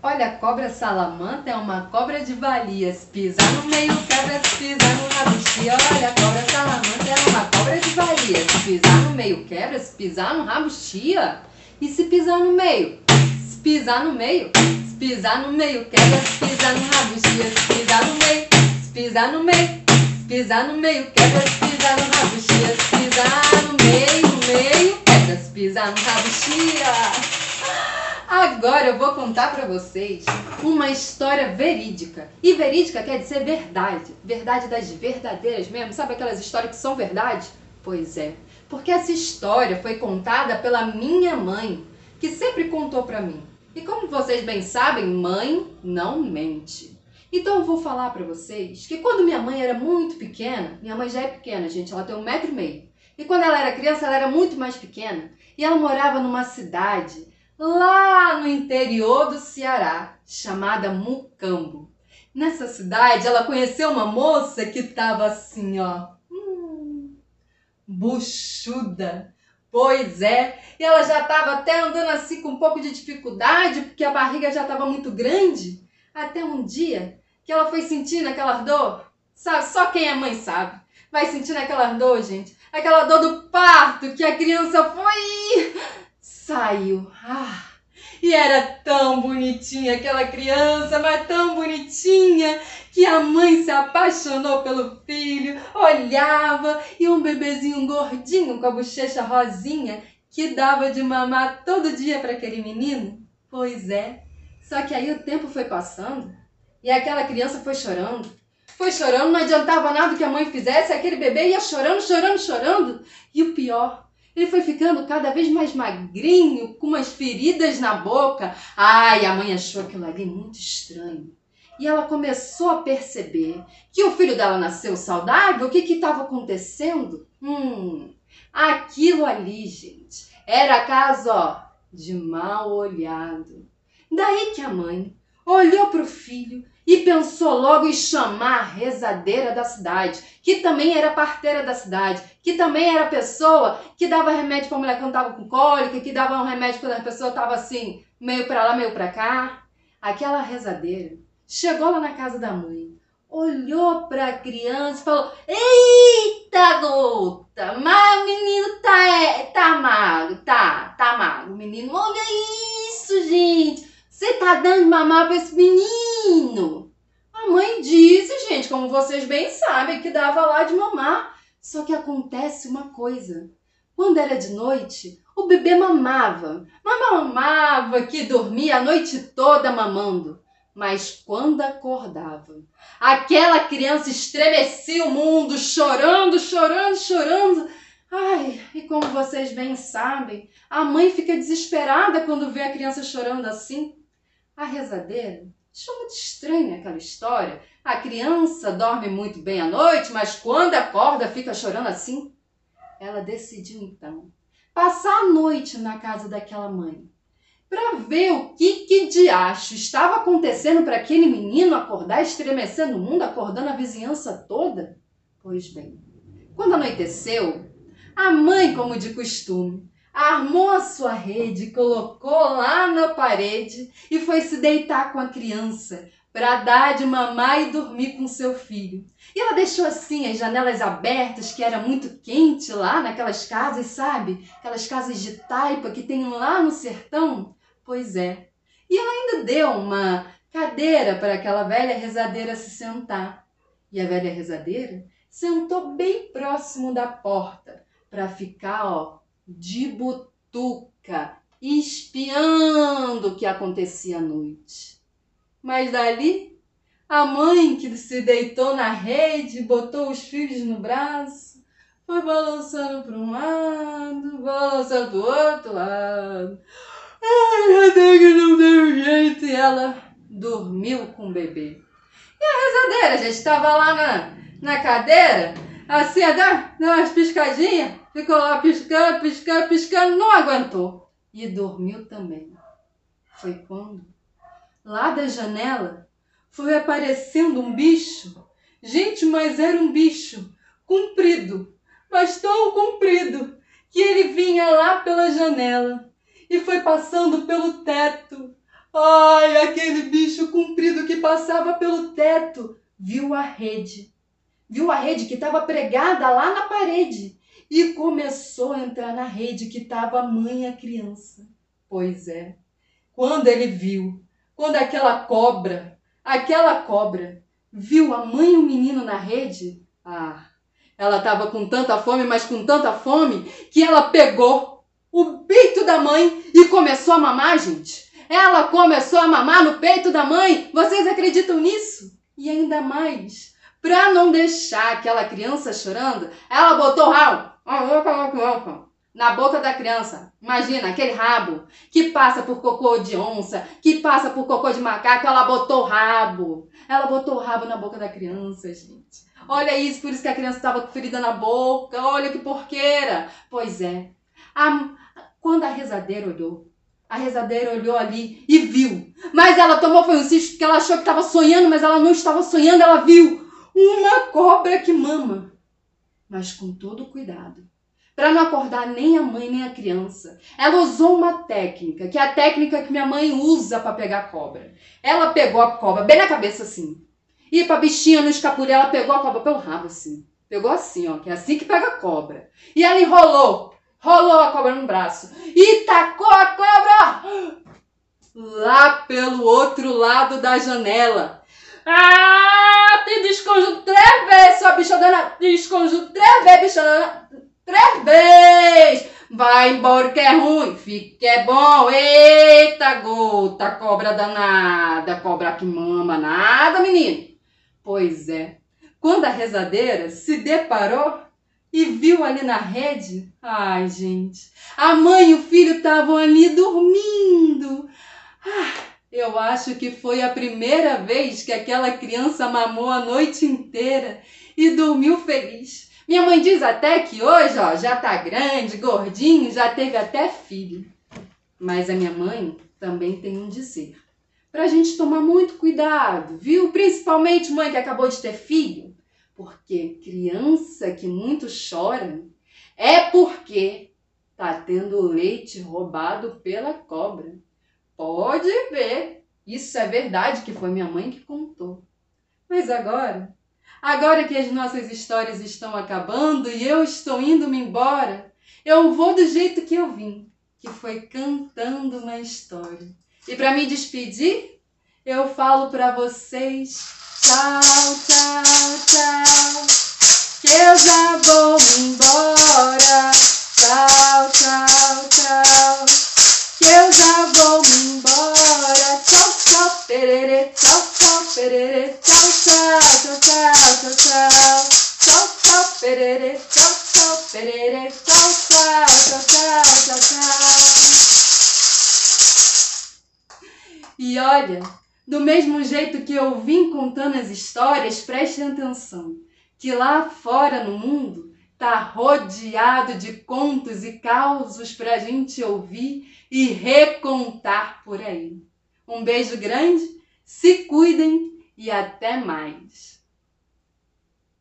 Olha, a cobra salamanta é uma cobra de valias. Pisa no meio, quebra, pisa no rabuxi. Olha, a cobra salamanta é uma cobra de valias. Pisar no meio, quebra, pisar no rabo, chia. E se pisar no meio? Se pisar no meio? Se pisar no meio, quebra, pisar no rabo, chia. Se pisar no meio, se pisar no meio. Se pisar no meio, quebra, pisar no rabo, chia. Se pisar no meio, meio, quebra, pisar no rabo, chia. Agora eu vou contar para vocês uma história verídica. E verídica quer dizer verdade. Verdade das verdadeiras mesmo. Sabe aquelas histórias que são verdade? Pois é. Porque essa história foi contada pela minha mãe, que sempre contou para mim. E como vocês bem sabem, mãe não mente. Então eu vou falar para vocês que quando minha mãe era muito pequena, minha mãe já é pequena, gente, ela tem um metro e meio. E quando ela era criança, ela era muito mais pequena. E ela morava numa cidade lá no interior do Ceará, chamada Mucambo. Nessa cidade, ela conheceu uma moça que estava assim, ó, hum, buchuda. Pois é, e ela já estava até andando assim com um pouco de dificuldade, porque a barriga já estava muito grande. Até um dia que ela foi sentindo aquela dor, sabe? Só quem é mãe sabe. Vai sentindo aquela dor, gente. Aquela dor do parto que a criança foi saiu. Ah, e era tão bonitinha aquela criança, mas tão bonitinha, que a mãe se apaixonou pelo filho, olhava e um bebezinho gordinho com a bochecha rosinha que dava de mamar todo dia para aquele menino. Pois é. Só que aí o tempo foi passando e aquela criança foi chorando. Foi chorando, não adiantava nada que a mãe fizesse, aquele bebê ia chorando, chorando, chorando. E o pior, ele foi ficando cada vez mais magrinho, com umas feridas na boca. Ai, a mãe achou aquilo ali muito estranho. E ela começou a perceber que o filho dela nasceu saudável. O que estava acontecendo? Hum, aquilo ali, gente, era caso ó, de mal olhado. Daí que a mãe olhou para o filho e pensou logo em chamar a rezadeira da cidade, que também era parteira da cidade, que também era pessoa que dava remédio para mulher quando estava com cólica, que dava um remédio quando a pessoa estava assim, meio para lá, meio para cá. Aquela rezadeira chegou lá na casa da mãe, olhou para a criança e falou: Eita, gota, mas o menino tá, é, tá magro, tá, tá magro. O menino, olha isso, gente. Você tá dando mamar para esse menino? A mãe disse, gente, como vocês bem sabem, que dava lá de mamar. Só que acontece uma coisa. Quando era de noite, o bebê mamava. Mamava que dormia a noite toda mamando. Mas quando acordava, aquela criança estremecia o mundo, chorando, chorando, chorando. Ai, e como vocês bem sabem, a mãe fica desesperada quando vê a criança chorando assim. A rezadeira achou muito estranha aquela história. A criança dorme muito bem à noite, mas quando acorda fica chorando assim. Ela decidiu então passar a noite na casa daquela mãe para ver o que, que de acho estava acontecendo para aquele menino acordar estremecendo o mundo, acordando a vizinhança toda. Pois bem, quando anoiteceu, a mãe, como de costume, armou a sua rede, colocou lá na parede e foi se deitar com a criança para dar de mamar e dormir com seu filho. E ela deixou assim as janelas abertas, que era muito quente lá naquelas casas, sabe? Aquelas casas de taipa que tem lá no sertão. Pois é. E ela ainda deu uma cadeira para aquela velha rezadeira se sentar. E a velha rezadeira sentou bem próximo da porta para ficar, ó, de butuca, espiando o que acontecia à noite. Mas dali, a mãe que se deitou na rede, botou os filhos no braço, foi balançando para um lado, balançando para o outro lado. Ai, até que não deu jeito e ela dormiu com o bebê. E a rezadeira já estava lá na, na cadeira, assim, dá umas piscadinhas, ficou lá piscando, piscando, piscando, não aguentou e dormiu também. Foi quando, lá da janela, foi aparecendo um bicho. Gente, mas era um bicho comprido, mas tão comprido, que ele vinha lá pela janela e foi passando pelo teto, Ai, aquele bicho comprido que passava pelo teto viu a rede. Viu a rede que estava pregada lá na parede e começou a entrar na rede que estava a mãe e a criança. Pois é, quando ele viu, quando aquela cobra, aquela cobra, viu a mãe e o menino na rede, ah, ela estava com tanta fome, mas com tanta fome, que ela pegou o peito da mãe e começou a mamar, gente. Ela começou a mamar no peito da mãe. Vocês acreditam nisso? E ainda mais, para não deixar aquela criança chorando, ela botou rabo na boca da criança. Imagina aquele rabo que passa por cocô de onça, que passa por cocô de macaco. Ela botou rabo. Ela botou rabo na boca da criança, gente. Olha isso, por isso que a criança estava ferida na boca. Olha que porqueira. Pois é. A, quando a rezadeira olhou, a rezadeira olhou ali e viu. Mas ela tomou foi um susto porque ela achou que estava sonhando, mas ela não estava sonhando, ela viu uma cobra que mama. Mas com todo cuidado, para não acordar nem a mãe nem a criança. Ela usou uma técnica, que é a técnica que minha mãe usa para pegar a cobra. Ela pegou a cobra bem na cabeça assim. E para bichinha no escapulho, ela pegou a cobra pelo rabo assim. Pegou assim, ó, que é assim que pega a cobra. E ela enrolou rolou a cobra no braço e tacou a cobra lá pelo outro lado da janela. Ah, te desconjo três vezes, sua bichodana. Desconjo três vezes, bichodana. Três vezes. Vai embora que é ruim, fica que é bom. Eita, gota, cobra danada, cobra que mama nada, menino. Pois é, quando a rezadeira se deparou e viu ali na rede. Ai, gente, a mãe e o filho estavam ali dormindo. Acho que foi a primeira vez que aquela criança mamou a noite inteira e dormiu feliz. Minha mãe diz até que hoje, ó, já tá grande, gordinho, já teve até filho. Mas a minha mãe também tem um dizer. Pra gente tomar muito cuidado, viu? Principalmente mãe que acabou de ter filho porque criança que muito chora é porque tá tendo leite roubado pela cobra. Pode ver. Isso é verdade que foi minha mãe que contou. Mas agora, agora que as nossas histórias estão acabando e eu estou indo-me embora, eu vou do jeito que eu vim, que foi cantando uma história. E para me despedir, eu falo para vocês Tchau, tchau, tchau. Que eu já vou embora. Tchau, tchau, tchau. Que eu já vou olha. Do mesmo jeito que eu vim contando as histórias, prestem atenção, que lá fora no mundo tá rodeado de contos e causos para gente ouvir e recontar por aí. Um beijo grande, se cuidem e até mais!